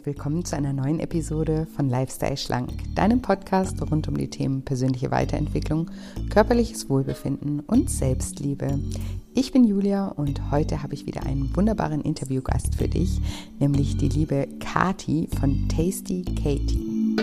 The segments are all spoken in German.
und willkommen zu einer neuen Episode von Lifestyle Schlank, deinem Podcast rund um die Themen persönliche Weiterentwicklung, körperliches Wohlbefinden und Selbstliebe. Ich bin Julia und heute habe ich wieder einen wunderbaren Interviewgast für dich, nämlich die liebe Kati von Tasty Katie.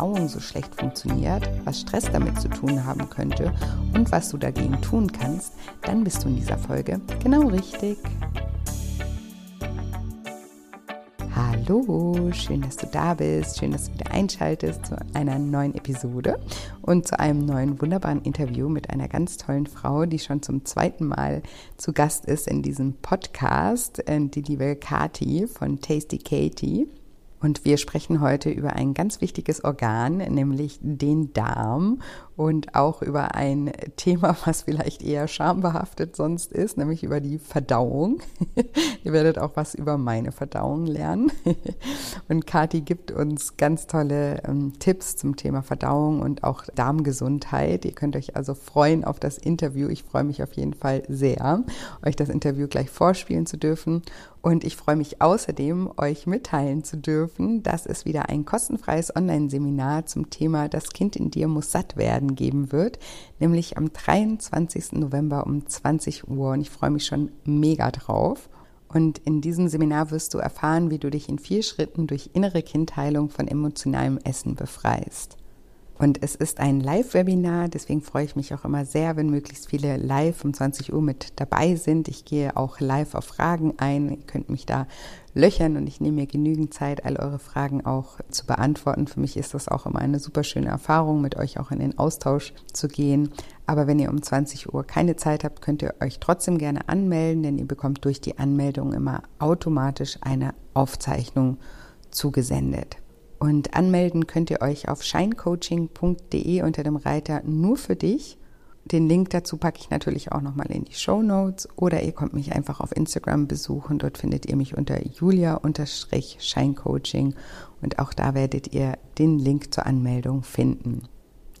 Verdauung so schlecht funktioniert, was Stress damit zu tun haben könnte und was du dagegen tun kannst, dann bist du in dieser Folge genau richtig. Hallo, schön, dass du da bist, schön, dass du wieder einschaltest zu einer neuen Episode und zu einem neuen wunderbaren Interview mit einer ganz tollen Frau, die schon zum zweiten Mal zu Gast ist in diesem Podcast, äh, die liebe Kati von Tasty Katie. Und wir sprechen heute über ein ganz wichtiges Organ, nämlich den Darm und auch über ein Thema, was vielleicht eher schambehaftet sonst ist, nämlich über die Verdauung. Ihr werdet auch was über meine Verdauung lernen. Und Kathi gibt uns ganz tolle ähm, Tipps zum Thema Verdauung und auch Darmgesundheit. Ihr könnt euch also freuen auf das Interview. Ich freue mich auf jeden Fall sehr, euch das Interview gleich vorspielen zu dürfen. Und ich freue mich außerdem, euch mitteilen zu dürfen, dass es wieder ein kostenfreies Online-Seminar zum Thema Das Kind in dir muss satt werden geben wird, nämlich am 23. November um 20 Uhr. Und ich freue mich schon mega drauf. Und in diesem Seminar wirst du erfahren, wie du dich in vier Schritten durch innere Kindheilung von emotionalem Essen befreist. Und es ist ein Live-Webinar, deswegen freue ich mich auch immer sehr, wenn möglichst viele live um 20 Uhr mit dabei sind. Ich gehe auch live auf Fragen ein. Ihr könnt mich da löchern und ich nehme mir genügend Zeit, all eure Fragen auch zu beantworten. Für mich ist das auch immer eine super schöne Erfahrung, mit euch auch in den Austausch zu gehen. Aber wenn ihr um 20 Uhr keine Zeit habt, könnt ihr euch trotzdem gerne anmelden, denn ihr bekommt durch die Anmeldung immer automatisch eine Aufzeichnung zugesendet. Und anmelden könnt ihr euch auf shinecoaching.de unter dem Reiter nur für dich. Den Link dazu packe ich natürlich auch nochmal in die Show Notes oder ihr kommt mich einfach auf Instagram besuchen. Dort findet ihr mich unter julia-scheincoaching und auch da werdet ihr den Link zur Anmeldung finden.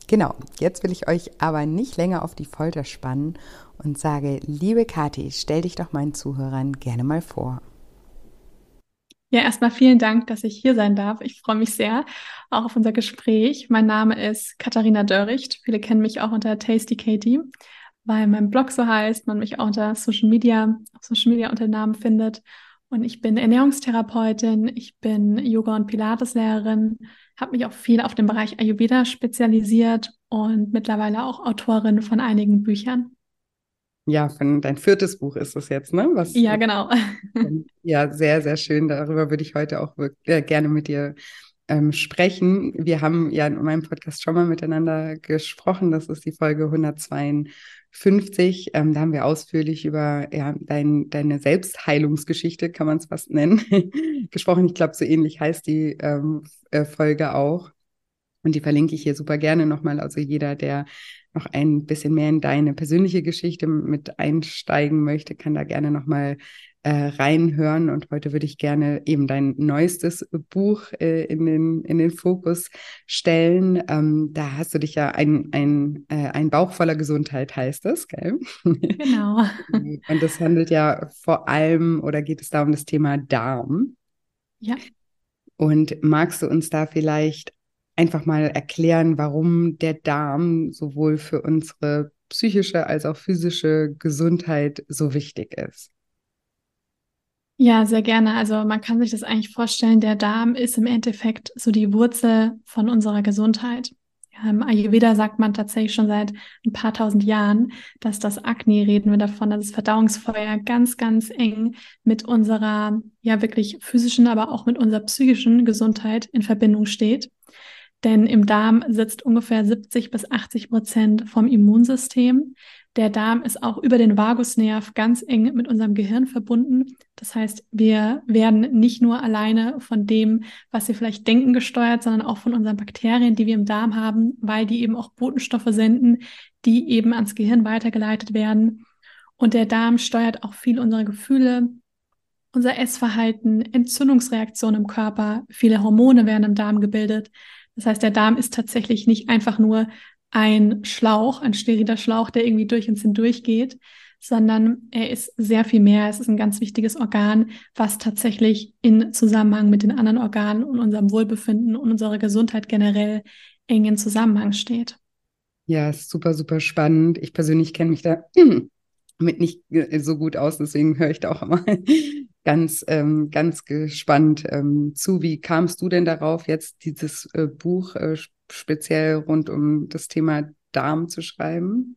Genau, jetzt will ich euch aber nicht länger auf die Folter spannen und sage, liebe Kathi, stell dich doch meinen Zuhörern gerne mal vor. Ja, erstmal vielen Dank, dass ich hier sein darf. Ich freue mich sehr auch auf unser Gespräch. Mein Name ist Katharina Dörricht. Viele kennen mich auch unter Tasty Katie, weil mein Blog so heißt, man mich auch unter Social Media, Social Media unter Namen findet. Und ich bin Ernährungstherapeutin, ich bin Yoga- und Pilateslehrerin, habe mich auch viel auf den Bereich Ayurveda spezialisiert und mittlerweile auch Autorin von einigen Büchern ja, von dein viertes Buch ist es jetzt, ne? Was, ja, genau. ja, sehr, sehr schön. Darüber würde ich heute auch wirklich, äh, gerne mit dir ähm, sprechen. Wir haben ja in meinem Podcast schon mal miteinander gesprochen. Das ist die Folge 152. Ähm, da haben wir ausführlich über ja, dein, deine Selbstheilungsgeschichte, kann man es fast nennen, gesprochen. Ich glaube, so ähnlich heißt die ähm, äh, Folge auch. Und die verlinke ich hier super gerne nochmal. Also jeder, der noch ein bisschen mehr in deine persönliche Geschichte mit einsteigen möchte, kann da gerne nochmal äh, reinhören. Und heute würde ich gerne eben dein neuestes Buch äh, in, den, in den Fokus stellen. Ähm, da hast du dich ja ein, ein, äh, ein Bauch voller Gesundheit, heißt es, gell? Genau. Und das handelt ja vor allem oder geht es da um das Thema Darm. Ja. Und magst du uns da vielleicht einfach mal erklären, warum der Darm sowohl für unsere psychische als auch physische Gesundheit so wichtig ist. Ja, sehr gerne. Also man kann sich das eigentlich vorstellen, der Darm ist im Endeffekt so die Wurzel von unserer Gesundheit. Im Ayurveda sagt man tatsächlich schon seit ein paar tausend Jahren, dass das Akne, reden wir davon, dass das Verdauungsfeuer ganz, ganz eng mit unserer, ja wirklich physischen, aber auch mit unserer psychischen Gesundheit in Verbindung steht. Denn im Darm sitzt ungefähr 70 bis 80 Prozent vom Immunsystem, Der Darm ist auch über den Vagusnerv ganz eng mit unserem Gehirn verbunden. Das heißt, wir werden nicht nur alleine von dem, was wir vielleicht denken, gesteuert, sondern auch von unseren Bakterien, die wir im Darm haben, weil die eben auch Botenstoffe senden, die eben ans Gehirn weitergeleitet werden. Und der Darm steuert auch viel unsere Gefühle, unser Essverhalten, Entzündungsreaktionen im Körper. Viele Hormone werden im Darm gebildet. Das heißt, der Darm ist tatsächlich nicht einfach nur ein Schlauch, ein steriler Schlauch, der irgendwie durch uns hindurch geht, sondern er ist sehr viel mehr. Es ist ein ganz wichtiges Organ, was tatsächlich in Zusammenhang mit den anderen Organen und unserem Wohlbefinden und unserer Gesundheit generell eng in Zusammenhang steht. Ja, super, super spannend. Ich persönlich kenne mich da mit nicht so gut aus, deswegen höre ich da auch immer ganz, ähm, ganz gespannt ähm, zu. Wie kamst du denn darauf, jetzt dieses äh, Buch äh, speziell rund um das Thema Darm zu schreiben?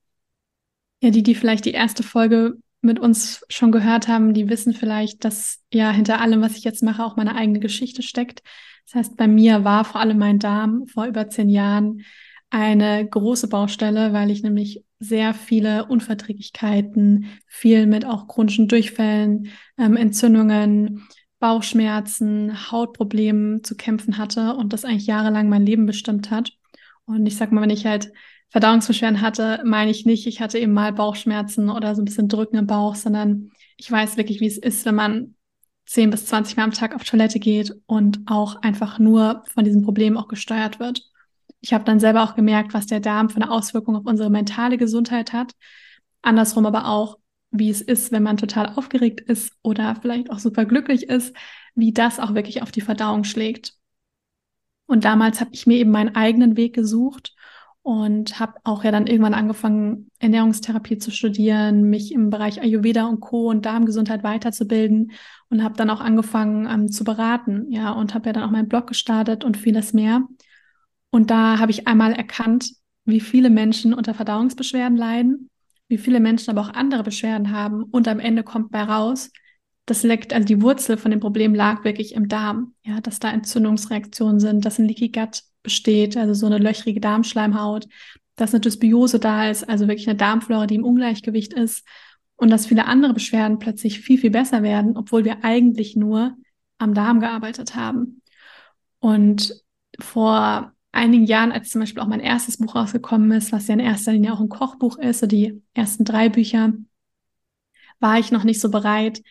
Ja, die, die vielleicht die erste Folge mit uns schon gehört haben, die wissen vielleicht, dass ja hinter allem, was ich jetzt mache, auch meine eigene Geschichte steckt. Das heißt, bei mir war vor allem mein Darm vor über zehn Jahren eine große Baustelle, weil ich nämlich sehr viele Unverträglichkeiten, viel mit auch chronischen Durchfällen, ähm, Entzündungen, Bauchschmerzen, Hautproblemen zu kämpfen hatte und das eigentlich jahrelang mein Leben bestimmt hat. Und ich sag mal, wenn ich halt Verdauungsbeschwerden hatte, meine ich nicht, ich hatte eben mal Bauchschmerzen oder so ein bisschen Drücken im Bauch, sondern ich weiß wirklich, wie es ist, wenn man 10 bis 20 Mal am Tag auf Toilette geht und auch einfach nur von diesem Problem auch gesteuert wird. Ich habe dann selber auch gemerkt, was der Darm für eine Auswirkung auf unsere mentale Gesundheit hat. Andersrum aber auch, wie es ist, wenn man total aufgeregt ist oder vielleicht auch super glücklich ist, wie das auch wirklich auf die Verdauung schlägt. Und damals habe ich mir eben meinen eigenen Weg gesucht und habe auch ja dann irgendwann angefangen, Ernährungstherapie zu studieren, mich im Bereich Ayurveda und Co. und Darmgesundheit weiterzubilden und habe dann auch angefangen ähm, zu beraten, ja, und habe ja dann auch meinen Blog gestartet und vieles mehr. Und da habe ich einmal erkannt, wie viele Menschen unter Verdauungsbeschwerden leiden wie viele Menschen aber auch andere Beschwerden haben. Und am Ende kommt bei raus, das liegt, also die Wurzel von dem Problem lag wirklich im Darm, ja, dass da Entzündungsreaktionen sind, dass ein Leaky Gut besteht, also so eine löchrige Darmschleimhaut, dass eine Dysbiose da ist, also wirklich eine Darmflora, die im Ungleichgewicht ist. Und dass viele andere Beschwerden plötzlich viel, viel besser werden, obwohl wir eigentlich nur am Darm gearbeitet haben. Und vor einigen Jahren, als zum Beispiel auch mein erstes Buch rausgekommen ist, was ja in erster Linie auch ein Kochbuch ist, so die ersten drei Bücher, war ich noch nicht so bereit,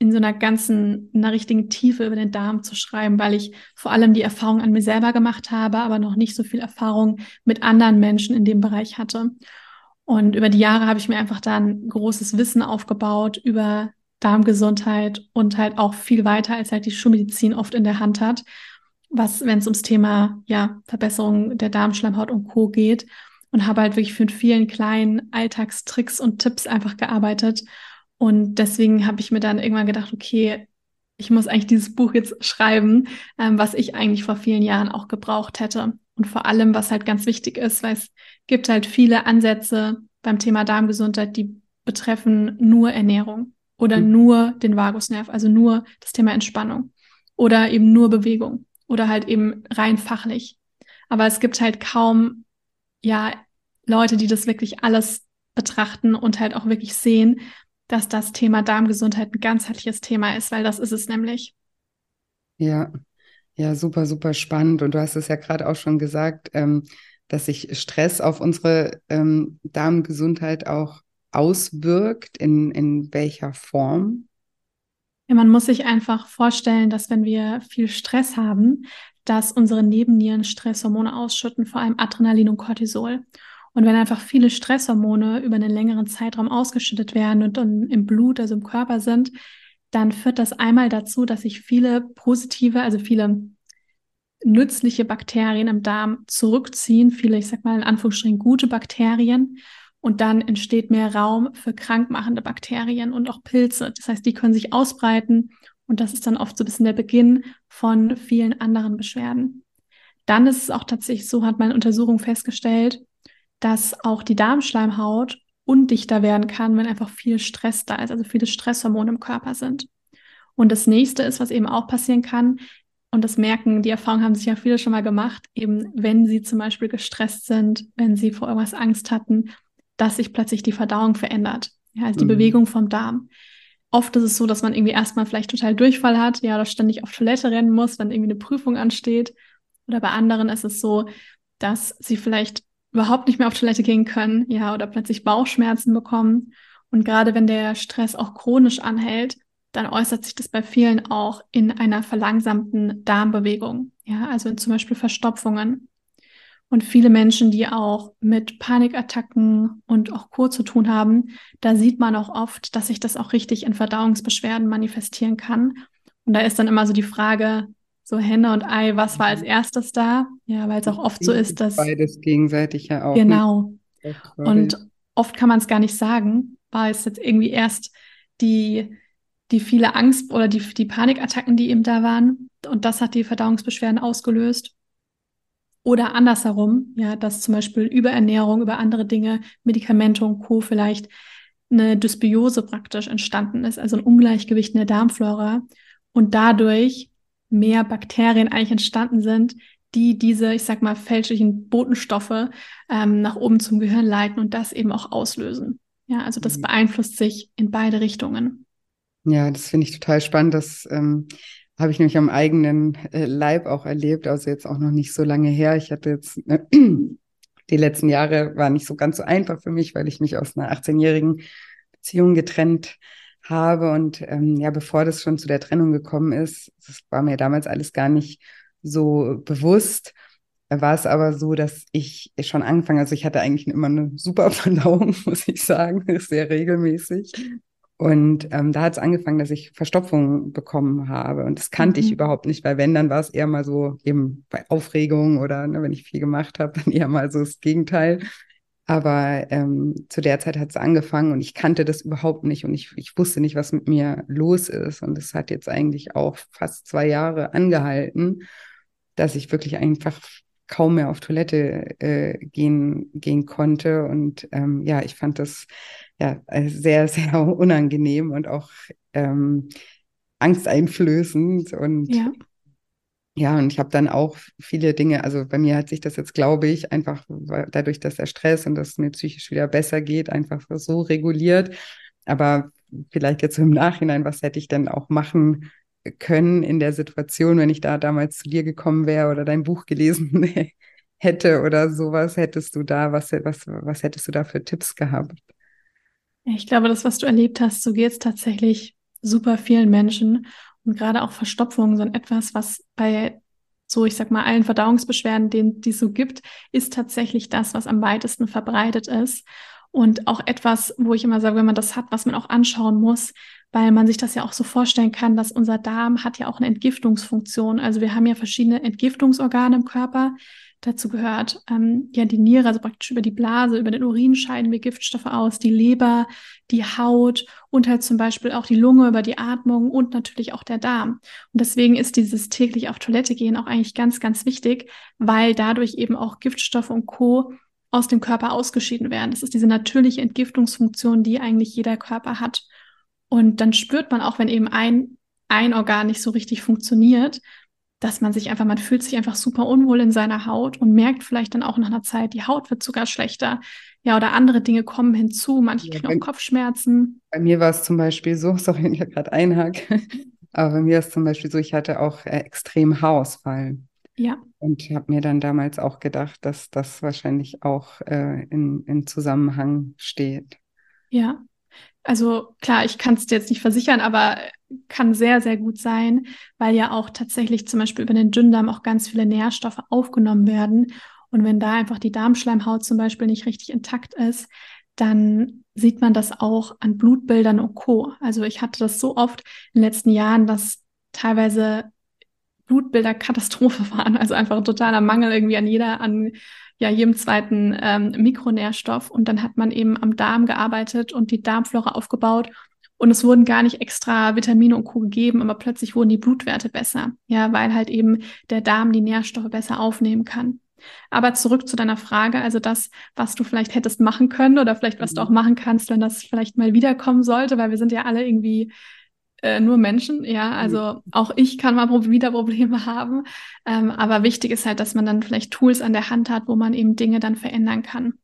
in so einer ganzen, einer richtigen Tiefe über den Darm zu schreiben, weil ich vor allem die Erfahrung an mir selber gemacht habe, aber noch nicht so viel Erfahrung mit anderen Menschen in dem Bereich hatte. Und über die Jahre habe ich mir einfach da ein großes Wissen aufgebaut über Darmgesundheit und halt auch viel weiter, als halt die Schulmedizin oft in der Hand hat was, wenn es ums Thema ja, Verbesserung der Darmschleimhaut und Co. geht. Und habe halt wirklich mit vielen kleinen Alltagstricks und Tipps einfach gearbeitet. Und deswegen habe ich mir dann irgendwann gedacht, okay, ich muss eigentlich dieses Buch jetzt schreiben, ähm, was ich eigentlich vor vielen Jahren auch gebraucht hätte. Und vor allem, was halt ganz wichtig ist, weil es gibt halt viele Ansätze beim Thema Darmgesundheit, die betreffen nur Ernährung oder mhm. nur den Vagusnerv, also nur das Thema Entspannung oder eben nur Bewegung oder halt eben rein fachlich. Aber es gibt halt kaum, ja, Leute, die das wirklich alles betrachten und halt auch wirklich sehen, dass das Thema Darmgesundheit ein ganzheitliches Thema ist, weil das ist es nämlich. Ja, ja, super, super spannend. Und du hast es ja gerade auch schon gesagt, ähm, dass sich Stress auf unsere ähm, Darmgesundheit auch auswirkt. In, in welcher Form? Ja, man muss sich einfach vorstellen, dass wenn wir viel Stress haben, dass unsere Nebennieren Stresshormone ausschütten, vor allem Adrenalin und Cortisol. Und wenn einfach viele Stresshormone über einen längeren Zeitraum ausgeschüttet werden und im Blut, also im Körper sind, dann führt das einmal dazu, dass sich viele positive, also viele nützliche Bakterien im Darm zurückziehen, viele, ich sag mal in Anführungsstrichen, gute Bakterien und dann entsteht mehr Raum für krankmachende Bakterien und auch Pilze. Das heißt, die können sich ausbreiten und das ist dann oft so ein bisschen der Beginn von vielen anderen Beschwerden. Dann ist es auch tatsächlich so, hat meine Untersuchung festgestellt, dass auch die Darmschleimhaut undichter werden kann, wenn einfach viel Stress da ist, also viele Stresshormone im Körper sind. Und das nächste ist, was eben auch passieren kann, und das merken, die Erfahrung haben sich ja viele schon mal gemacht, eben wenn sie zum Beispiel gestresst sind, wenn sie vor irgendwas Angst hatten, dass sich plötzlich die Verdauung verändert. Ja, also die mhm. Bewegung vom Darm. Oft ist es so, dass man irgendwie erstmal vielleicht total Durchfall hat, ja, oder ständig auf Toilette rennen muss, wenn irgendwie eine Prüfung ansteht. Oder bei anderen ist es so, dass sie vielleicht überhaupt nicht mehr auf Toilette gehen können, ja, oder plötzlich Bauchschmerzen bekommen. Und gerade wenn der Stress auch chronisch anhält, dann äußert sich das bei vielen auch in einer verlangsamten Darmbewegung, ja, also in zum Beispiel Verstopfungen. Und viele Menschen, die auch mit Panikattacken und auch Co. zu tun haben, da sieht man auch oft, dass sich das auch richtig in Verdauungsbeschwerden manifestieren kann. Und da ist dann immer so die Frage, so Henne und Ei, was war als mhm. erstes da? Ja, weil es auch oft so ist, dass. Beides gegenseitig ja auch. Genau. Und oft kann man es gar nicht sagen, war es jetzt irgendwie erst die, die viele Angst oder die, die Panikattacken, die eben da waren. Und das hat die Verdauungsbeschwerden ausgelöst. Oder andersherum, ja, dass zum Beispiel Überernährung, über andere Dinge, Medikamente und Co. vielleicht eine Dysbiose praktisch entstanden ist, also ein Ungleichgewicht in der Darmflora. Und dadurch mehr Bakterien eigentlich entstanden sind, die diese, ich sag mal, fälschlichen Botenstoffe ähm, nach oben zum Gehirn leiten und das eben auch auslösen. Ja, also das mhm. beeinflusst sich in beide Richtungen. Ja, das finde ich total spannend. Das ähm, habe ich nämlich am eigenen äh, Leib auch erlebt, also jetzt auch noch nicht so lange her. Ich hatte jetzt äh, die letzten Jahre war nicht so ganz so einfach für mich, weil ich mich aus einer 18-jährigen Beziehung getrennt habe. Und ähm, ja, bevor das schon zu der Trennung gekommen ist, das war mir damals alles gar nicht so bewusst, war es aber so, dass ich schon angefangen, also ich hatte eigentlich immer eine super Verdauung, muss ich sagen, sehr regelmäßig. Und ähm, da hat es angefangen, dass ich Verstopfung bekommen habe. Und das kannte mhm. ich überhaupt nicht, weil wenn, dann war es eher mal so eben bei Aufregung oder ne, wenn ich viel gemacht habe, dann eher mal so das Gegenteil. Aber ähm, zu der Zeit hat es angefangen und ich kannte das überhaupt nicht und ich, ich wusste nicht, was mit mir los ist. Und es hat jetzt eigentlich auch fast zwei Jahre angehalten, dass ich wirklich einfach kaum mehr auf Toilette äh, gehen, gehen konnte. Und ähm, ja, ich fand das ja sehr, sehr unangenehm und auch ähm, angsteinflößend. Und ja. Ja, und ich habe dann auch viele Dinge, also bei mir hat sich das jetzt, glaube ich, einfach dadurch, dass der Stress und dass es mir psychisch wieder besser geht, einfach so reguliert. Aber vielleicht jetzt so im Nachhinein, was hätte ich denn auch machen können in der Situation, wenn ich da damals zu dir gekommen wäre oder dein Buch gelesen hätte oder sowas, hättest du da, was, was, was hättest du da für Tipps gehabt? Ich glaube, das, was du erlebt hast, so geht es tatsächlich super vielen Menschen. Und gerade auch Verstopfungen sind etwas, was bei so, ich sag mal, allen Verdauungsbeschwerden, denen die es so gibt, ist tatsächlich das, was am weitesten verbreitet ist. Und auch etwas, wo ich immer sage, wenn man das hat, was man auch anschauen muss, weil man sich das ja auch so vorstellen kann, dass unser Darm hat ja auch eine Entgiftungsfunktion. Also wir haben ja verschiedene Entgiftungsorgane im Körper, Dazu gehört ähm, ja die Niere, also praktisch über die Blase, über den Urin scheiden wir Giftstoffe aus, die Leber, die Haut und halt zum Beispiel auch die Lunge über die Atmung und natürlich auch der Darm. Und deswegen ist dieses täglich auf Toilette gehen auch eigentlich ganz, ganz wichtig, weil dadurch eben auch Giftstoffe und Co aus dem Körper ausgeschieden werden. Das ist diese natürliche Entgiftungsfunktion, die eigentlich jeder Körper hat. Und dann spürt man auch, wenn eben ein, ein Organ nicht so richtig funktioniert, dass man sich einfach, man fühlt sich einfach super unwohl in seiner Haut und merkt vielleicht dann auch nach einer Zeit, die Haut wird sogar schlechter. Ja, oder andere Dinge kommen hinzu. Manche kriegen auch Kopfschmerzen. Bei mir war es zum Beispiel so, sorry, wenn ich gerade einhake, aber bei mir ist zum Beispiel so, ich hatte auch äh, extrem Haarausfall. Ja. Und habe mir dann damals auch gedacht, dass das wahrscheinlich auch äh, in, in Zusammenhang steht. Ja. Also klar, ich kann es dir jetzt nicht versichern, aber kann sehr, sehr gut sein, weil ja auch tatsächlich zum Beispiel über den Dünndarm auch ganz viele Nährstoffe aufgenommen werden. Und wenn da einfach die Darmschleimhaut zum Beispiel nicht richtig intakt ist, dann sieht man das auch an Blutbildern und Co. Also ich hatte das so oft in den letzten Jahren, dass teilweise Blutbilder Katastrophe waren, also einfach ein totaler Mangel irgendwie an jeder, an ja jedem zweiten ähm, Mikronährstoff. Und dann hat man eben am Darm gearbeitet und die Darmflora aufgebaut. Und es wurden gar nicht extra Vitamine und Co. gegeben, aber plötzlich wurden die Blutwerte besser. Ja, weil halt eben der Darm die Nährstoffe besser aufnehmen kann. Aber zurück zu deiner Frage, also das, was du vielleicht hättest machen können oder vielleicht was mhm. du auch machen kannst, wenn das vielleicht mal wiederkommen sollte, weil wir sind ja alle irgendwie äh, nur Menschen, ja, also mhm. auch ich kann mal wieder Probleme haben, ähm, aber wichtig ist halt, dass man dann vielleicht Tools an der Hand hat, wo man eben Dinge dann verändern kann.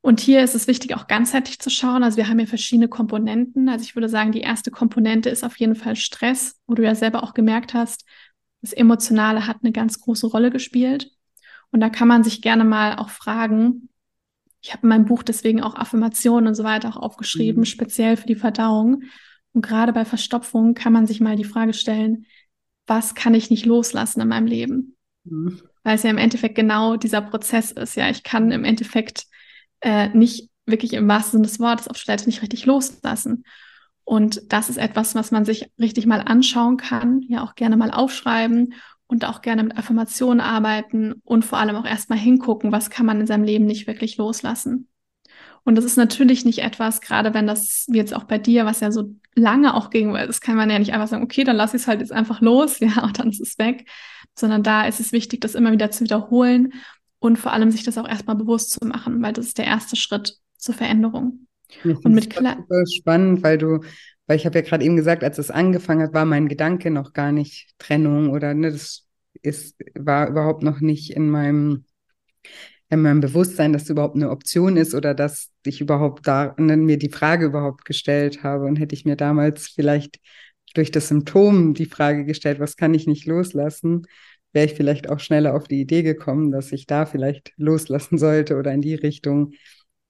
Und hier ist es wichtig, auch ganzheitlich zu schauen. Also wir haben hier verschiedene Komponenten. Also ich würde sagen, die erste Komponente ist auf jeden Fall Stress, wo du ja selber auch gemerkt hast, das Emotionale hat eine ganz große Rolle gespielt. Und da kann man sich gerne mal auch fragen, ich habe in meinem Buch deswegen auch Affirmationen und so weiter auch aufgeschrieben, mhm. speziell für die Verdauung. Und gerade bei Verstopfung kann man sich mal die Frage stellen, was kann ich nicht loslassen in meinem Leben? Mhm. Weil es ja im Endeffekt genau dieser Prozess ist. Ja, ich kann im Endeffekt äh, nicht wirklich im wahrsten Sinne des Wortes auf Toilette nicht richtig loslassen. Und das ist etwas, was man sich richtig mal anschauen kann, ja auch gerne mal aufschreiben und auch gerne mit Affirmationen arbeiten und vor allem auch erstmal hingucken, was kann man in seinem Leben nicht wirklich loslassen. Und das ist natürlich nicht etwas, gerade wenn das, jetzt auch bei dir, was ja so lange auch ging, weil das kann man ja nicht einfach sagen, okay, dann lass ich es halt jetzt einfach los, ja, und dann ist es weg, sondern da ist es wichtig, das immer wieder zu wiederholen und vor allem sich das auch erstmal bewusst zu machen, weil das ist der erste Schritt zur Veränderung. und mit klar. spannend, weil du weil ich habe ja gerade eben gesagt, als es angefangen hat, war mein Gedanke noch gar nicht Trennung oder ne, das ist, war überhaupt noch nicht in meinem, in meinem Bewusstsein, dass es überhaupt eine Option ist oder dass ich überhaupt da ne, mir die Frage überhaupt gestellt habe. Und hätte ich mir damals vielleicht durch das Symptom die Frage gestellt, was kann ich nicht loslassen, wäre ich vielleicht auch schneller auf die Idee gekommen, dass ich da vielleicht loslassen sollte oder in die Richtung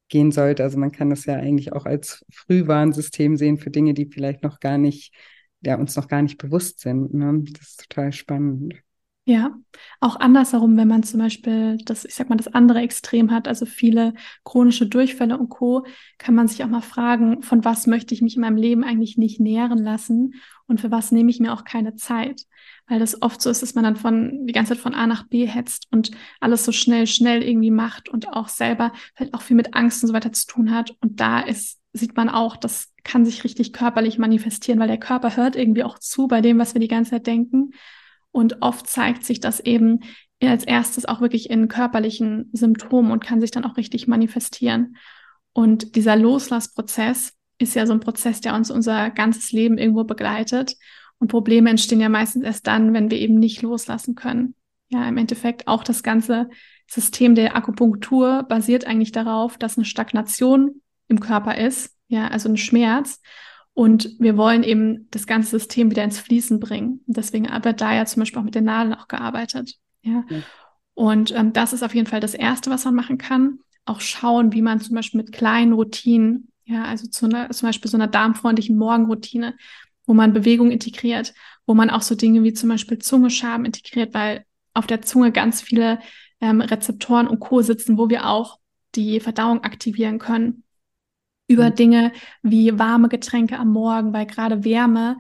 gehen sollte. Also man kann das ja eigentlich auch als Frühwarnsystem sehen für Dinge, die vielleicht noch gar nicht, ja, uns noch gar nicht bewusst sind. Ne? Das ist total spannend. Ja, auch andersherum, wenn man zum Beispiel das, ich sag mal, das andere Extrem hat, also viele chronische Durchfälle und Co., kann man sich auch mal fragen, von was möchte ich mich in meinem Leben eigentlich nicht nähren lassen und für was nehme ich mir auch keine Zeit? Weil das oft so ist, dass man dann von die ganze Zeit von A nach B hetzt und alles so schnell, schnell irgendwie macht und auch selber vielleicht auch viel mit Angst und so weiter zu tun hat. Und da ist, sieht man auch, das kann sich richtig körperlich manifestieren, weil der Körper hört irgendwie auch zu bei dem, was wir die ganze Zeit denken. Und oft zeigt sich das eben als erstes auch wirklich in körperlichen Symptomen und kann sich dann auch richtig manifestieren. Und dieser Loslassprozess ist ja so ein Prozess, der uns unser ganzes Leben irgendwo begleitet. Und Probleme entstehen ja meistens erst dann, wenn wir eben nicht loslassen können. Ja, im Endeffekt auch das ganze System der Akupunktur basiert eigentlich darauf, dass eine Stagnation im Körper ist, ja, also ein Schmerz. Und wir wollen eben das ganze System wieder ins Fließen bringen. deswegen wird da ja zum Beispiel auch mit den Nadeln auch gearbeitet. Ja. ja. Und ähm, das ist auf jeden Fall das Erste, was man machen kann. Auch schauen, wie man zum Beispiel mit kleinen Routinen, ja, also zu einer, zum Beispiel so einer darmfreundlichen Morgenroutine, wo man Bewegung integriert, wo man auch so Dinge wie zum Beispiel Zungeschaben integriert, weil auf der Zunge ganz viele ähm, Rezeptoren und Co. sitzen, wo wir auch die Verdauung aktivieren können über mhm. Dinge wie warme Getränke am Morgen, weil gerade Wärme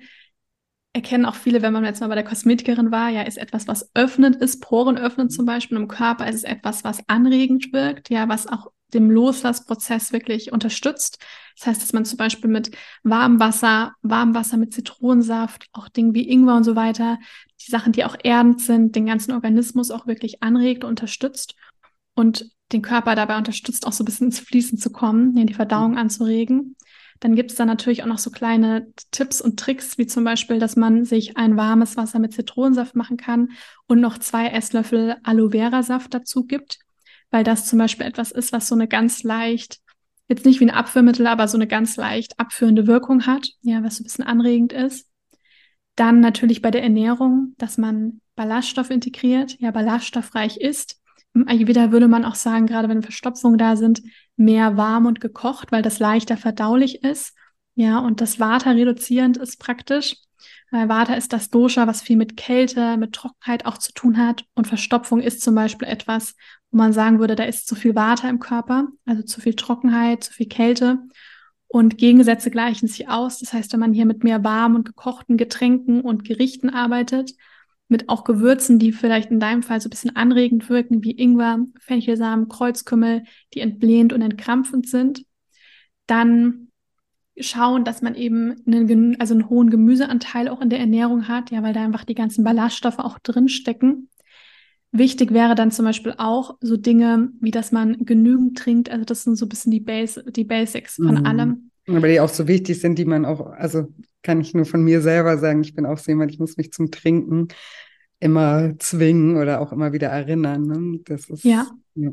erkennen auch viele, wenn man jetzt mal bei der Kosmetikerin war, ja, ist etwas, was öffnend ist, Poren öffnen zum Beispiel im Körper, ist es etwas, was anregend wirkt, ja, was auch dem Loslassprozess wirklich unterstützt. Das heißt, dass man zum Beispiel mit warmem Wasser, warmem Wasser mit Zitronensaft, auch Dinge wie Ingwer und so weiter, die Sachen, die auch erdend sind, den ganzen Organismus auch wirklich anregt und unterstützt. Und den Körper dabei unterstützt, auch so ein bisschen ins Fließen zu kommen, die Verdauung mhm. anzuregen. Dann gibt es da natürlich auch noch so kleine Tipps und Tricks, wie zum Beispiel, dass man sich ein warmes Wasser mit Zitronensaft machen kann und noch zwei Esslöffel Aloe Vera Saft dazu gibt, weil das zum Beispiel etwas ist, was so eine ganz leicht, jetzt nicht wie ein Abführmittel, aber so eine ganz leicht abführende Wirkung hat, ja, was so ein bisschen anregend ist. Dann natürlich bei der Ernährung, dass man Ballaststoffe integriert, ja, ballaststoffreich ist im Ayurveda würde man auch sagen, gerade wenn Verstopfungen da sind, mehr warm und gekocht, weil das leichter verdaulich ist. Ja, und das Vata reduzierend ist praktisch. Weil Vata ist das Dosha, was viel mit Kälte, mit Trockenheit auch zu tun hat. Und Verstopfung ist zum Beispiel etwas, wo man sagen würde, da ist zu viel Vata im Körper, also zu viel Trockenheit, zu viel Kälte. Und Gegensätze gleichen sich aus. Das heißt, wenn man hier mit mehr warm und gekochten Getränken und Gerichten arbeitet, mit auch Gewürzen, die vielleicht in deinem Fall so ein bisschen anregend wirken, wie Ingwer, Fenchelsamen, Kreuzkümmel, die entblähend und entkrampfend sind. Dann schauen, dass man eben einen, also einen hohen Gemüseanteil auch in der Ernährung hat, ja, weil da einfach die ganzen Ballaststoffe auch drin stecken. Wichtig wäre dann zum Beispiel auch so Dinge, wie dass man genügend trinkt. Also das sind so ein bisschen die, Base, die Basics von mhm. allem. Aber die auch so wichtig sind, die man auch, also kann ich nur von mir selber sagen, ich bin auch so jemand, ich muss mich zum Trinken immer zwingen oder auch immer wieder erinnern. Ne? Das ist, ja. ja.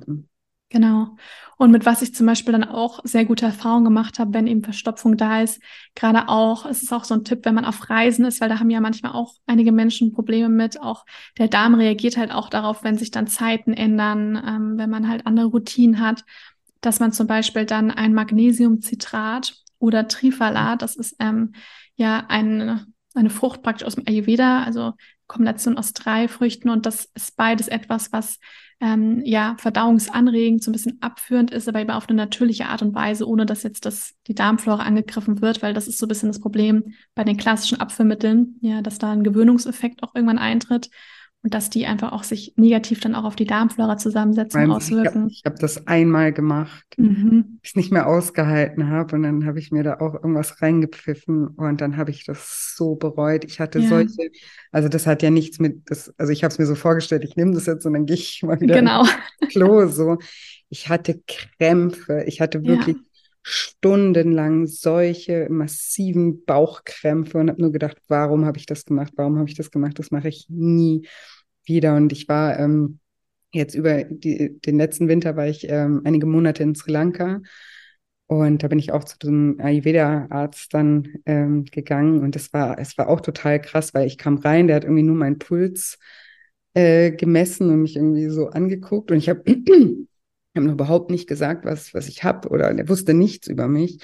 Genau. Und mit was ich zum Beispiel dann auch sehr gute Erfahrungen gemacht habe, wenn eben Verstopfung da ist, gerade auch, es ist auch so ein Tipp, wenn man auf Reisen ist, weil da haben ja manchmal auch einige Menschen Probleme mit. Auch der Darm reagiert halt auch darauf, wenn sich dann Zeiten ändern, ähm, wenn man halt andere Routinen hat, dass man zum Beispiel dann ein Magnesiumcitrat oder Trifalat, das ist ähm, ja ein, eine Frucht praktisch aus dem Ayurveda, also Kombination aus drei Früchten und das ist beides etwas, was ähm, ja verdauungsanregend, so ein bisschen abführend ist, aber eben auf eine natürliche Art und Weise, ohne dass jetzt das, die Darmflora angegriffen wird, weil das ist so ein bisschen das Problem bei den klassischen Abführmitteln, ja, dass da ein Gewöhnungseffekt auch irgendwann eintritt und dass die einfach auch sich negativ dann auch auf die Darmflora zusammensetzen und auswirken. Ich habe hab das einmal gemacht, mhm. ich es nicht mehr ausgehalten habe und dann habe ich mir da auch irgendwas reingepfiffen und dann habe ich das so bereut. Ich hatte ja. solche, also das hat ja nichts mit, das, also ich habe es mir so vorgestellt, ich nehme das jetzt und dann gehe ich mal wieder genau. ins Klo. So, ich hatte Krämpfe, ich hatte wirklich ja. Stundenlang solche massiven Bauchkrämpfe und habe nur gedacht, warum habe ich das gemacht? Warum habe ich das gemacht? Das mache ich nie wieder. Und ich war ähm, jetzt über die, den letzten Winter war ich ähm, einige Monate in Sri Lanka. Und da bin ich auch zu diesem Ayurveda-Arzt dann ähm, gegangen. Und es war, es war auch total krass, weil ich kam rein, der hat irgendwie nur meinen Puls äh, gemessen und mich irgendwie so angeguckt. Und ich habe hab noch überhaupt nicht gesagt, was, was ich habe. Oder der wusste nichts über mich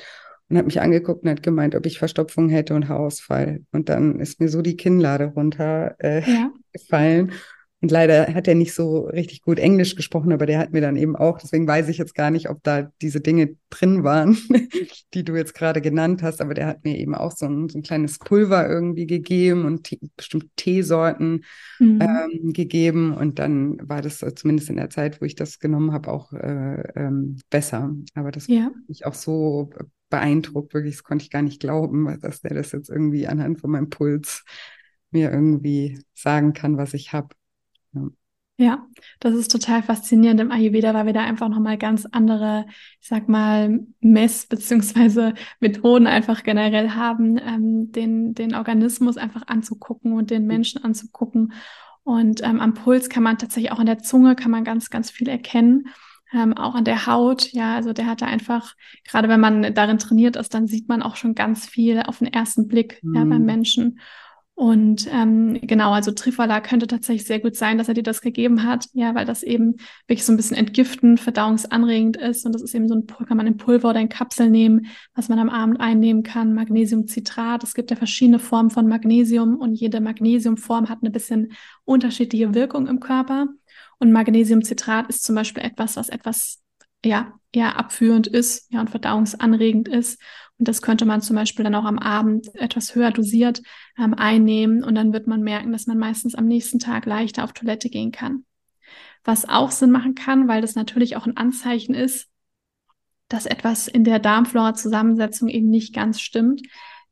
und hat mich angeguckt und hat gemeint, ob ich Verstopfung hätte und Haarausfall. Und dann ist mir so die Kinnlade runtergefallen. Äh, ja. Und leider hat er nicht so richtig gut Englisch gesprochen, aber der hat mir dann eben auch, deswegen weiß ich jetzt gar nicht, ob da diese Dinge drin waren, die du jetzt gerade genannt hast, aber der hat mir eben auch so ein, so ein kleines Pulver irgendwie gegeben und bestimmt Teesorten mhm. ähm, gegeben. Und dann war das zumindest in der Zeit, wo ich das genommen habe, auch äh, ähm, besser. Aber das ja. mich auch so beeindruckt, wirklich, das konnte ich gar nicht glauben, dass der das jetzt irgendwie anhand von meinem Puls mir irgendwie sagen kann, was ich habe. Ja. Ja, das ist total faszinierend im Ayurveda, weil wir da einfach nochmal ganz andere, ich sag mal, Mess- beziehungsweise Methoden einfach generell haben, ähm, den, den Organismus einfach anzugucken und den Menschen anzugucken. Und ähm, am Puls kann man tatsächlich auch an der Zunge kann man ganz, ganz viel erkennen ähm, auch an der Haut. Ja, also der hatte einfach, gerade wenn man darin trainiert ist, dann sieht man auch schon ganz viel auf den ersten Blick mhm. ja, beim mhm. Menschen. Und ähm, genau, also Trifala könnte tatsächlich sehr gut sein, dass er dir das gegeben hat, ja, weil das eben wirklich so ein bisschen entgiftend, verdauungsanregend ist. Und das ist eben so ein, kann man in Pulver oder in Kapsel nehmen, was man am Abend einnehmen kann. Magnesiumcitrat. Es gibt ja verschiedene Formen von Magnesium und jede Magnesiumform hat eine bisschen unterschiedliche Wirkung im Körper. Und Magnesiumcitrat ist zum Beispiel etwas, was etwas ja, eher abführend ist, ja, und verdauungsanregend ist. Und das könnte man zum Beispiel dann auch am Abend etwas höher dosiert ähm, einnehmen. Und dann wird man merken, dass man meistens am nächsten Tag leichter auf Toilette gehen kann. Was auch Sinn machen kann, weil das natürlich auch ein Anzeichen ist, dass etwas in der Darmflora-Zusammensetzung eben nicht ganz stimmt,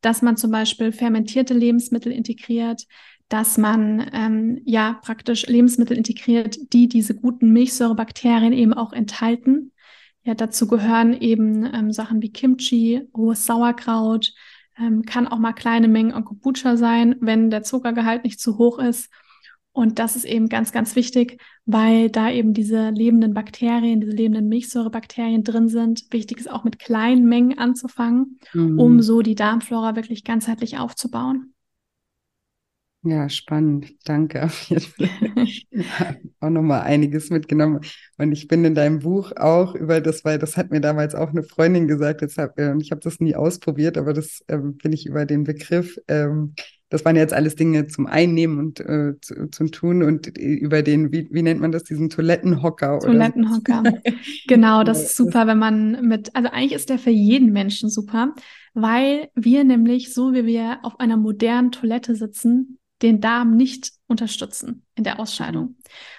dass man zum Beispiel fermentierte Lebensmittel integriert, dass man ähm, ja praktisch Lebensmittel integriert, die diese guten Milchsäurebakterien eben auch enthalten. Ja, dazu gehören eben ähm, Sachen wie Kimchi, rohes Sauerkraut, ähm, kann auch mal kleine Mengen an Kombucha sein, wenn der Zuckergehalt nicht zu hoch ist. Und das ist eben ganz, ganz wichtig, weil da eben diese lebenden Bakterien, diese lebenden Milchsäurebakterien drin sind. Wichtig ist auch mit kleinen Mengen anzufangen, mhm. um so die Darmflora wirklich ganzheitlich aufzubauen. Ja, spannend. Danke auf jeden Fall. auch nochmal einiges mitgenommen. Und ich bin in deinem Buch auch über das, weil das hat mir damals auch eine Freundin gesagt, jetzt hab, äh, ich habe das nie ausprobiert, aber das ähm, bin ich über den Begriff, ähm, das waren jetzt alles Dinge zum Einnehmen und äh, zu, zum Tun und über den, wie, wie nennt man das, diesen Toilettenhocker? Toilettenhocker. genau, das ist super, wenn man mit, also eigentlich ist der für jeden Menschen super, weil wir nämlich so, wie wir auf einer modernen Toilette sitzen, den Darm nicht unterstützen in der Ausscheidung.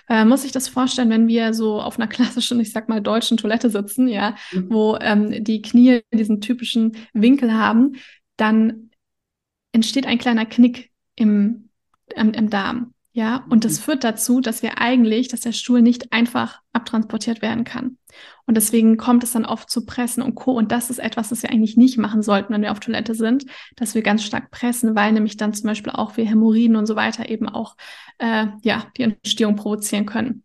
Man muss sich das vorstellen, wenn wir so auf einer klassischen, ich sag mal, deutschen Toilette sitzen, ja, mhm. wo ähm, die Knie diesen typischen Winkel haben, dann entsteht ein kleiner Knick im, im, im Darm. Ja, und das mhm. führt dazu, dass wir eigentlich, dass der Stuhl nicht einfach abtransportiert werden kann. Und deswegen kommt es dann oft zu Pressen und Co. Und das ist etwas, das wir eigentlich nicht machen sollten, wenn wir auf Toilette sind, dass wir ganz stark pressen, weil nämlich dann zum Beispiel auch wir Hämorrhoiden und so weiter eben auch, äh, ja, die Entstehung provozieren können.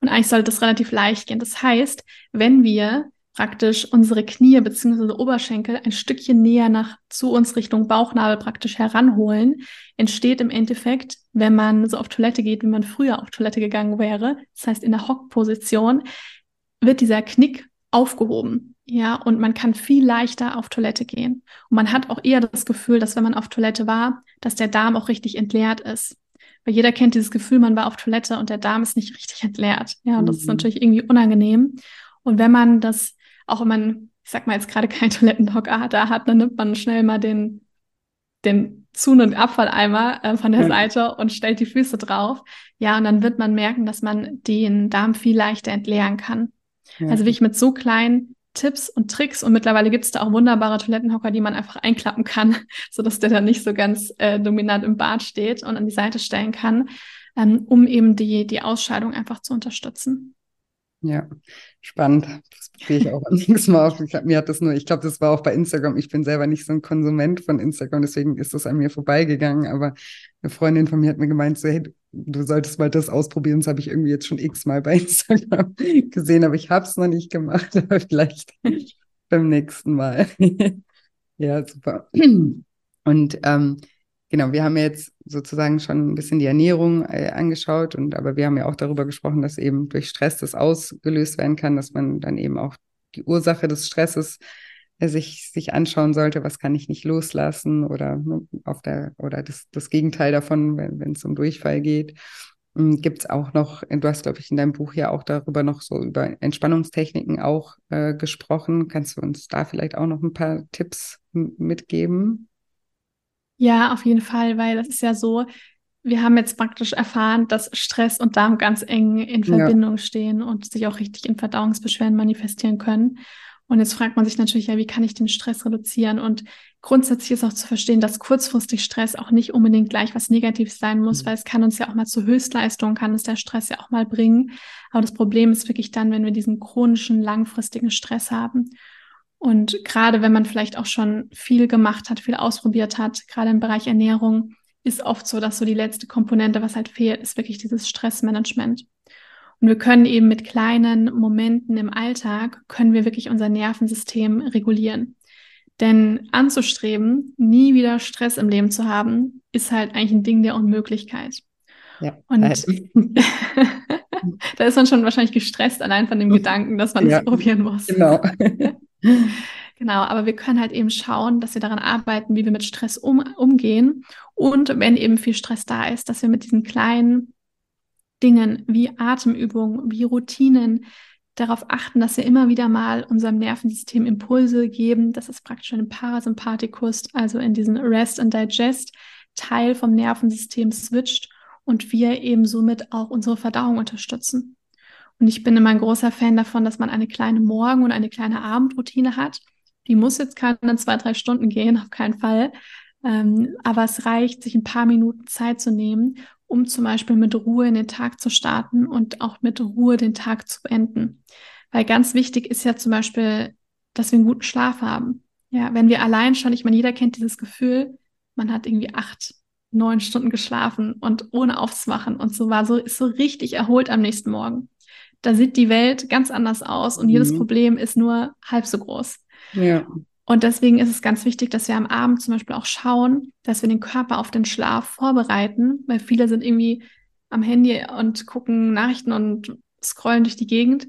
Und eigentlich sollte das relativ leicht gehen. Das heißt, wenn wir praktisch unsere Knie bzw. Oberschenkel ein Stückchen näher nach zu uns Richtung Bauchnabel praktisch heranholen, entsteht im Endeffekt, wenn man so auf Toilette geht, wie man früher auf Toilette gegangen wäre, das heißt in der Hockposition, wird dieser Knick aufgehoben. Ja, und man kann viel leichter auf Toilette gehen. Und man hat auch eher das Gefühl, dass wenn man auf Toilette war, dass der Darm auch richtig entleert ist. Weil jeder kennt dieses Gefühl, man war auf Toilette und der Darm ist nicht richtig entleert. Ja, und mhm. das ist mhm. natürlich irgendwie unangenehm. Und wenn man das auch wenn man, ich sag mal jetzt gerade keinen Toilettenhocker da hat, dann nimmt man schnell mal den, den Zu- und Abfalleimer äh, von der ja. Seite und stellt die Füße drauf. Ja, und dann wird man merken, dass man den Darm viel leichter entleeren kann. Ja. Also wirklich mit so kleinen Tipps und Tricks und mittlerweile gibt es da auch wunderbare Toilettenhocker, die man einfach einklappen kann, sodass der dann nicht so ganz äh, dominant im Bad steht und an die Seite stellen kann, ähm, um eben die, die Ausscheidung einfach zu unterstützen. Ja, spannend. Das probiere ich auch nächstes Mal auf. Ich, mir hat das nur, ich glaube, das war auch bei Instagram. Ich bin selber nicht so ein Konsument von Instagram, deswegen ist das an mir vorbeigegangen. Aber eine Freundin von mir hat mir gemeint, so, hey, du solltest mal das ausprobieren. Das habe ich irgendwie jetzt schon x-mal bei Instagram gesehen, aber ich habe es noch nicht gemacht. Aber vielleicht beim nächsten Mal. ja, super. Und ähm, genau, wir haben jetzt sozusagen schon ein bisschen die Ernährung äh, angeschaut und aber wir haben ja auch darüber gesprochen, dass eben durch Stress das ausgelöst werden kann, dass man dann eben auch die Ursache des Stresses äh, sich, sich anschauen sollte, was kann ich nicht loslassen oder ne, auf der oder das, das Gegenteil davon, wenn es um Durchfall geht. Hm, Gibt es auch noch, du hast, glaube ich, in deinem Buch ja auch darüber noch so über Entspannungstechniken auch äh, gesprochen. Kannst du uns da vielleicht auch noch ein paar Tipps mitgeben? Ja, auf jeden Fall, weil das ist ja so, wir haben jetzt praktisch erfahren, dass Stress und Darm ganz eng in Verbindung ja. stehen und sich auch richtig in Verdauungsbeschwerden manifestieren können. Und jetzt fragt man sich natürlich, ja, wie kann ich den Stress reduzieren? Und grundsätzlich ist auch zu verstehen, dass kurzfristig Stress auch nicht unbedingt gleich was Negatives sein muss, mhm. weil es kann uns ja auch mal zu Höchstleistungen, kann es der Stress ja auch mal bringen. Aber das Problem ist wirklich dann, wenn wir diesen chronischen, langfristigen Stress haben. Und gerade wenn man vielleicht auch schon viel gemacht hat, viel ausprobiert hat, gerade im Bereich Ernährung, ist oft so, dass so die letzte Komponente, was halt fehlt, ist wirklich dieses Stressmanagement. Und wir können eben mit kleinen Momenten im Alltag, können wir wirklich unser Nervensystem regulieren. Denn anzustreben, nie wieder Stress im Leben zu haben, ist halt eigentlich ein Ding der Unmöglichkeit. Ja, und da ist man schon wahrscheinlich gestresst allein von dem Gedanken, dass man ja, das probieren muss. Genau. Genau, aber wir können halt eben schauen, dass wir daran arbeiten, wie wir mit Stress um, umgehen. Und wenn eben viel Stress da ist, dass wir mit diesen kleinen Dingen wie Atemübungen, wie Routinen darauf achten, dass wir immer wieder mal unserem Nervensystem Impulse geben, dass es praktisch in den Parasympathikus, also in diesen Rest and Digest Teil vom Nervensystem switcht und wir eben somit auch unsere Verdauung unterstützen. Und ich bin immer ein großer Fan davon, dass man eine kleine Morgen- und eine kleine Abendroutine hat. Die muss jetzt keine zwei, drei Stunden gehen, auf keinen Fall. Ähm, aber es reicht, sich ein paar Minuten Zeit zu nehmen, um zum Beispiel mit Ruhe in den Tag zu starten und auch mit Ruhe den Tag zu beenden. Weil ganz wichtig ist ja zum Beispiel, dass wir einen guten Schlaf haben. Ja, wenn wir allein schon, ich meine, jeder kennt dieses Gefühl, man hat irgendwie acht, neun Stunden geschlafen und ohne aufzuwachen und so war so, ist so richtig erholt am nächsten Morgen da sieht die Welt ganz anders aus und mhm. jedes Problem ist nur halb so groß. Ja. Und deswegen ist es ganz wichtig, dass wir am Abend zum Beispiel auch schauen, dass wir den Körper auf den Schlaf vorbereiten, weil viele sind irgendwie am Handy und gucken Nachrichten und scrollen durch die Gegend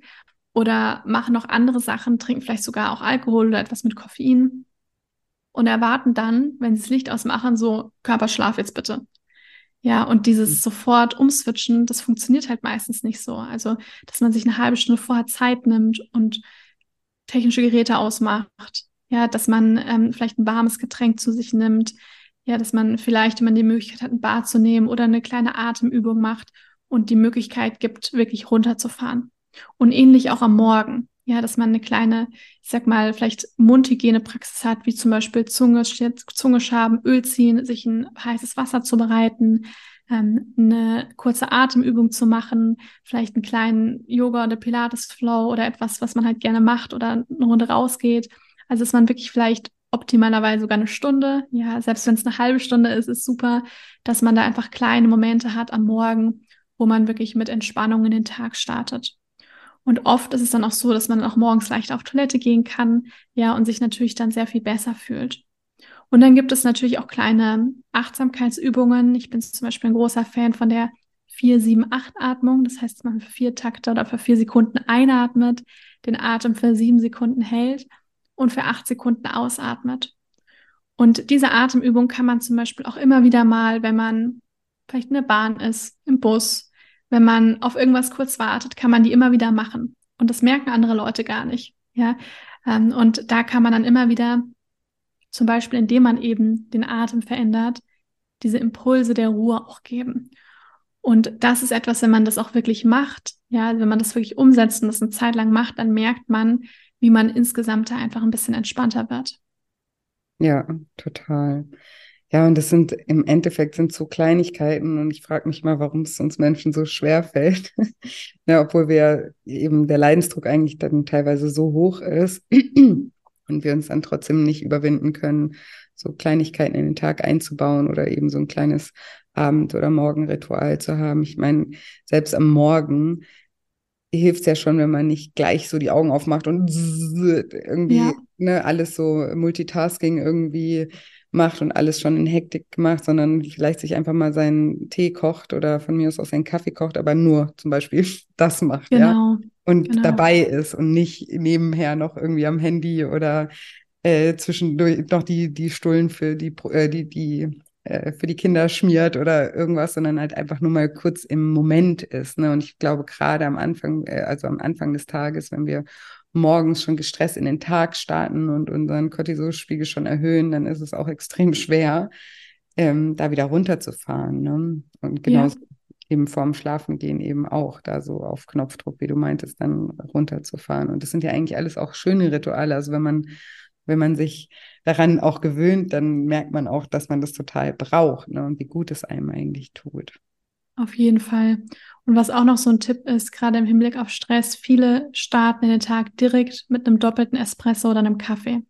oder machen noch andere Sachen, trinken vielleicht sogar auch Alkohol oder etwas mit Koffein und erwarten dann, wenn sie das Licht ausmachen, so Körperschlaf jetzt bitte. Ja, und dieses mhm. sofort umswitchen, das funktioniert halt meistens nicht so. Also, dass man sich eine halbe Stunde vorher Zeit nimmt und technische Geräte ausmacht. Ja, dass man ähm, vielleicht ein warmes Getränk zu sich nimmt. Ja, dass man vielleicht, wenn man die Möglichkeit hat, ein Bad zu nehmen oder eine kleine Atemübung macht und die Möglichkeit gibt, wirklich runterzufahren. Und ähnlich auch am Morgen. Ja, dass man eine kleine, ich sag mal, vielleicht Mundhygienepraxis hat, wie zum Beispiel Zunge, Zunge schaben, Öl ziehen, sich ein heißes Wasser zu bereiten, ähm, eine kurze Atemübung zu machen, vielleicht einen kleinen Yoga- oder Pilates-Flow oder etwas, was man halt gerne macht oder eine Runde rausgeht. Also, dass man wirklich vielleicht optimalerweise sogar eine Stunde, ja, selbst wenn es eine halbe Stunde ist, ist super, dass man da einfach kleine Momente hat am Morgen, wo man wirklich mit Entspannung in den Tag startet. Und oft ist es dann auch so, dass man auch morgens leicht auf Toilette gehen kann, ja, und sich natürlich dann sehr viel besser fühlt. Und dann gibt es natürlich auch kleine Achtsamkeitsübungen. Ich bin zum Beispiel ein großer Fan von der 4-7-8-Atmung. Das heißt, man für vier Takte oder für vier Sekunden einatmet, den Atem für sieben Sekunden hält und für acht Sekunden ausatmet. Und diese Atemübung kann man zum Beispiel auch immer wieder mal, wenn man vielleicht in der Bahn ist, im Bus, wenn man auf irgendwas kurz wartet, kann man die immer wieder machen. Und das merken andere Leute gar nicht. Ja, ähm, und da kann man dann immer wieder, zum Beispiel indem man eben den Atem verändert, diese Impulse der Ruhe auch geben. Und das ist etwas, wenn man das auch wirklich macht, ja, wenn man das wirklich umsetzt und das eine Zeit lang macht, dann merkt man, wie man insgesamt da einfach ein bisschen entspannter wird. Ja, total. Ja, und das sind im Endeffekt sind so Kleinigkeiten und ich frage mich mal, warum es uns Menschen so schwer fällt. ja, obwohl wir eben der Leidensdruck eigentlich dann teilweise so hoch ist und wir uns dann trotzdem nicht überwinden können, so Kleinigkeiten in den Tag einzubauen oder eben so ein kleines Abend- oder Morgenritual zu haben. Ich meine, selbst am Morgen hilft es ja schon, wenn man nicht gleich so die Augen aufmacht und irgendwie ja. ne, alles so Multitasking irgendwie macht und alles schon in Hektik macht, sondern vielleicht sich einfach mal seinen Tee kocht oder von mir aus auch seinen Kaffee kocht, aber nur zum Beispiel das macht, genau. ja. Und genau. dabei ist und nicht nebenher noch irgendwie am Handy oder äh, zwischendurch noch die, die Stullen für die, äh, die, die äh, für die Kinder schmiert oder irgendwas, sondern halt einfach nur mal kurz im Moment ist. Ne? Und ich glaube, gerade am Anfang, äh, also am Anfang des Tages, wenn wir morgens schon gestresst in den Tag starten und unseren Cortisolspiegel schon erhöhen, dann ist es auch extrem schwer, ähm, da wieder runterzufahren. Ne? Und genauso ja. eben vorm Schlafengehen eben auch, da so auf Knopfdruck, wie du meintest, dann runterzufahren. Und das sind ja eigentlich alles auch schöne Rituale. Also wenn man wenn man sich daran auch gewöhnt, dann merkt man auch, dass man das total braucht ne, und wie gut es einem eigentlich tut. Auf jeden Fall. Und was auch noch so ein Tipp ist, gerade im Hinblick auf Stress, viele starten in den Tag direkt mit einem doppelten Espresso oder einem Kaffee.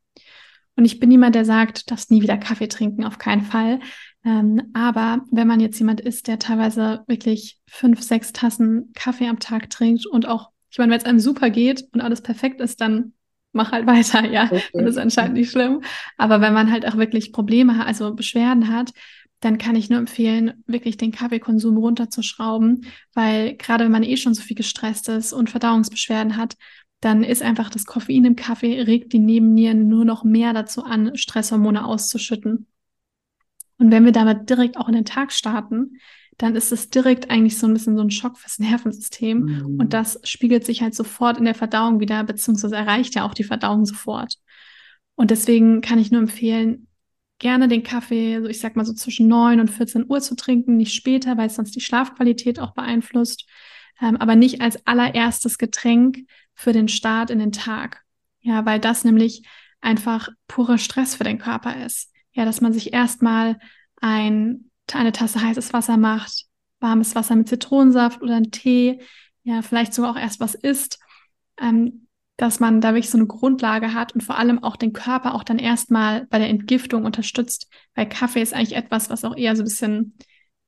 Und ich bin niemand, der sagt, darfst nie wieder Kaffee trinken, auf keinen Fall. Ähm, aber wenn man jetzt jemand ist, der teilweise wirklich fünf, sechs Tassen Kaffee am Tag trinkt und auch, ich meine, wenn es einem super geht und alles perfekt ist, dann mach halt weiter, ja. Okay. Das ist anscheinend nicht schlimm. Aber wenn man halt auch wirklich Probleme hat, also Beschwerden hat, dann kann ich nur empfehlen, wirklich den Kaffeekonsum runterzuschrauben, weil gerade wenn man eh schon so viel gestresst ist und Verdauungsbeschwerden hat, dann ist einfach das Koffein im Kaffee, regt die Nebennieren nur noch mehr dazu an, Stresshormone auszuschütten. Und wenn wir damit direkt auch in den Tag starten, dann ist es direkt eigentlich so ein bisschen so ein Schock fürs Nervensystem. Mhm. Und das spiegelt sich halt sofort in der Verdauung wieder, beziehungsweise erreicht ja auch die Verdauung sofort. Und deswegen kann ich nur empfehlen, gerne den Kaffee, so ich sag mal so zwischen 9 und 14 Uhr zu trinken, nicht später, weil es sonst die Schlafqualität auch beeinflusst, ähm, aber nicht als allererstes Getränk für den Start in den Tag. Ja, weil das nämlich einfach purer Stress für den Körper ist. Ja, dass man sich erstmal ein eine Tasse heißes Wasser macht, warmes Wasser mit Zitronensaft oder einen Tee, ja, vielleicht sogar auch erst was isst, ähm, dass man da wirklich so eine Grundlage hat und vor allem auch den Körper auch dann erstmal bei der Entgiftung unterstützt, weil Kaffee ist eigentlich etwas, was auch eher so ein bisschen,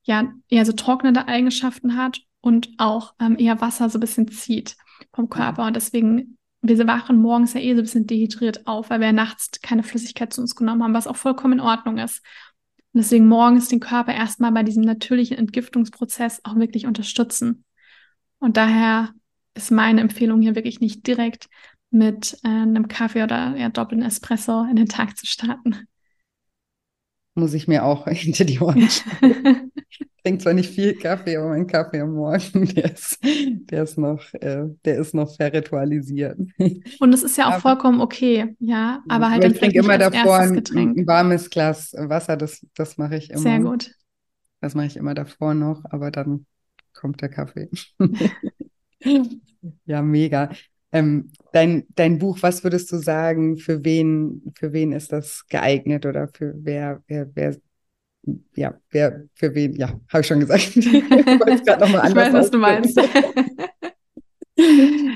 ja, eher so trocknende Eigenschaften hat und auch ähm, eher Wasser so ein bisschen zieht vom Körper und deswegen wir wachen morgens ja eh so ein bisschen dehydriert auf, weil wir nachts keine Flüssigkeit zu uns genommen haben, was auch vollkommen in Ordnung ist. Und deswegen morgens den Körper erstmal bei diesem natürlichen Entgiftungsprozess auch wirklich unterstützen. Und daher ist meine Empfehlung hier wirklich nicht direkt mit äh, einem Kaffee oder ja, doppelten Espresso in den Tag zu starten. Muss ich mir auch hinter die Ohren schauen. trinke zwar nicht viel Kaffee, aber mein Kaffee am Morgen, der ist, der ist noch, äh, der ist noch verritualisiert. Und es ist ja auch aber, vollkommen okay, ja, aber halt dann ich trinke immer davor ein, ein, warmes Glas Wasser, das, das mache ich immer. Sehr gut. Das mache ich immer davor noch, aber dann kommt der Kaffee. Ja, mega. Ähm, dein, dein Buch, was würdest du sagen, für wen, für wen ist das geeignet oder für wer, wer, wer ja, wer für wen, ja, habe ich schon gesagt. ich weiß gerade nochmal anders. Ich weiß, was du meinst.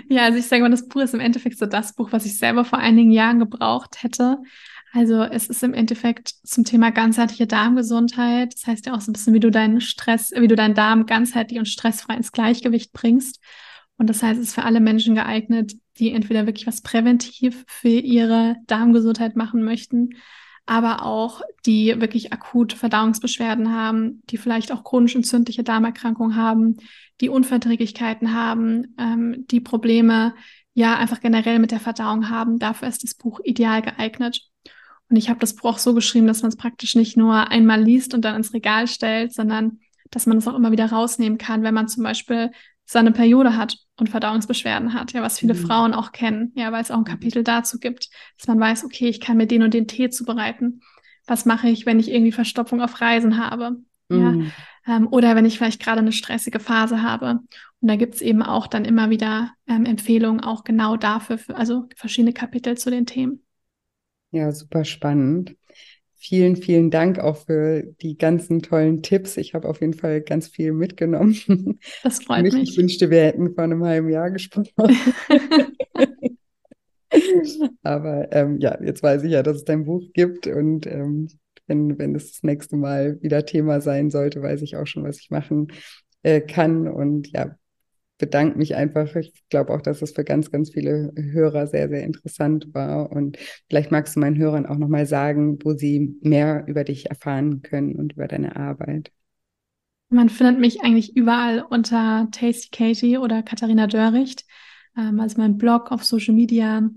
ja, also ich sage mal, das Buch ist im Endeffekt so das Buch, was ich selber vor einigen Jahren gebraucht hätte. Also es ist im Endeffekt zum Thema ganzheitliche Darmgesundheit. Das heißt ja auch so ein bisschen, wie du deinen Stress, wie du deinen Darm ganzheitlich und stressfrei ins Gleichgewicht bringst. Und das heißt, es ist für alle Menschen geeignet, die entweder wirklich was präventiv für ihre Darmgesundheit machen möchten, aber auch die wirklich akut Verdauungsbeschwerden haben, die vielleicht auch chronisch entzündliche Darmerkrankungen haben, die Unverträglichkeiten haben, ähm, die Probleme ja einfach generell mit der Verdauung haben. Dafür ist das Buch ideal geeignet. Und ich habe das Buch auch so geschrieben, dass man es praktisch nicht nur einmal liest und dann ins Regal stellt, sondern dass man es auch immer wieder rausnehmen kann, wenn man zum Beispiel seine Periode hat und Verdauungsbeschwerden hat, ja, was viele mhm. Frauen auch kennen, ja, weil es auch ein Kapitel dazu gibt, dass man weiß, okay, ich kann mir den und den Tee zubereiten. Was mache ich, wenn ich irgendwie Verstopfung auf Reisen habe? Mhm. Ja, ähm, oder wenn ich vielleicht gerade eine stressige Phase habe. Und da gibt es eben auch dann immer wieder ähm, Empfehlungen auch genau dafür, für, also verschiedene Kapitel zu den Themen. Ja, super spannend. Vielen, vielen Dank auch für die ganzen tollen Tipps. Ich habe auf jeden Fall ganz viel mitgenommen. Das freut mich. Ich wünschte, wir hätten vor einem halben Jahr gesprochen. Aber ähm, ja, jetzt weiß ich ja, dass es dein Buch gibt und ähm, wenn, wenn es das nächste Mal wieder Thema sein sollte, weiß ich auch schon, was ich machen äh, kann. Und ja, bedanke mich einfach. Ich glaube auch, dass es für ganz, ganz viele Hörer sehr, sehr interessant war. Und vielleicht magst du meinen Hörern auch nochmal sagen, wo sie mehr über dich erfahren können und über deine Arbeit. Man findet mich eigentlich überall unter Tasty Katie oder Katharina Dörricht. Ähm, also mein Blog auf Social Media,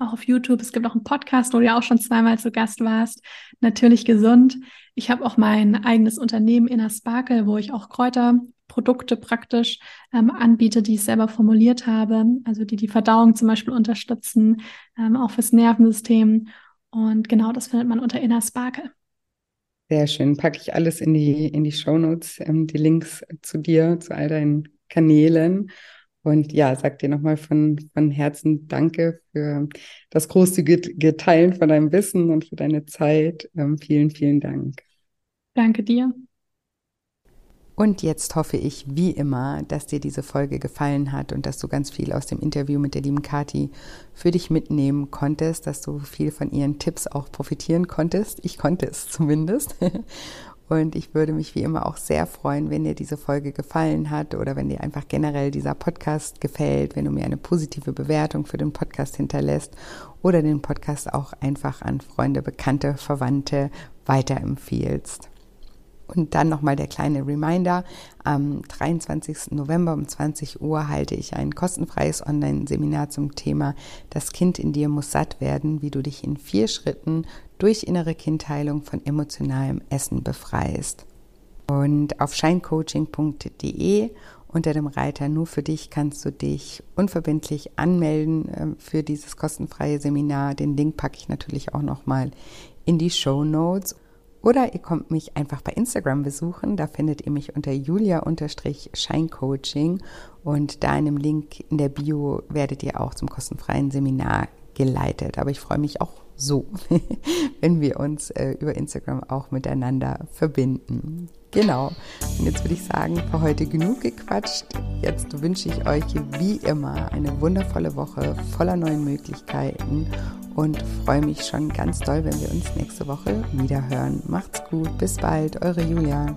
auch auf YouTube. Es gibt auch einen Podcast, wo du ja auch schon zweimal zu Gast warst. Natürlich gesund. Ich habe auch mein eigenes Unternehmen Inner Sparkle, wo ich auch Kräuter Produkte praktisch ähm, anbiete, die ich selber formuliert habe, also die die Verdauung zum Beispiel unterstützen, ähm, auch fürs Nervensystem. Und genau das findet man unter Inner Sparkle. Sehr schön. Packe ich alles in die, in die Shownotes, ähm, die Links zu dir, zu all deinen Kanälen. Und ja, sag dir nochmal von, von Herzen Danke für das großzügige Teilen von deinem Wissen und für deine Zeit. Ähm, vielen, vielen Dank. Danke dir. Und jetzt hoffe ich, wie immer, dass dir diese Folge gefallen hat und dass du ganz viel aus dem Interview mit der lieben Kati für dich mitnehmen konntest, dass du viel von ihren Tipps auch profitieren konntest. Ich konnte es zumindest. Und ich würde mich wie immer auch sehr freuen, wenn dir diese Folge gefallen hat oder wenn dir einfach generell dieser Podcast gefällt, wenn du mir eine positive Bewertung für den Podcast hinterlässt oder den Podcast auch einfach an Freunde, Bekannte, Verwandte weiterempfiehlst. Und dann nochmal der kleine Reminder, am 23. November um 20 Uhr halte ich ein kostenfreies Online-Seminar zum Thema Das Kind in dir muss satt werden, wie du dich in vier Schritten durch innere Kindheilung von emotionalem Essen befreist. Und auf scheincoaching.de unter dem Reiter Nur für dich kannst du dich unverbindlich anmelden äh, für dieses kostenfreie Seminar. Den Link packe ich natürlich auch nochmal in die Show Notes. Oder ihr kommt mich einfach bei Instagram besuchen. Da findet ihr mich unter julia-scheincoaching. Und da in dem Link in der Bio werdet ihr auch zum kostenfreien Seminar geleitet. Aber ich freue mich auch so, wenn wir uns äh, über Instagram auch miteinander verbinden. Genau. Und jetzt würde ich sagen, für heute genug gequatscht. Jetzt wünsche ich euch wie immer eine wundervolle Woche voller neuen Möglichkeiten und freue mich schon ganz doll, wenn wir uns nächste Woche wieder hören. Macht's gut, bis bald, eure Julia.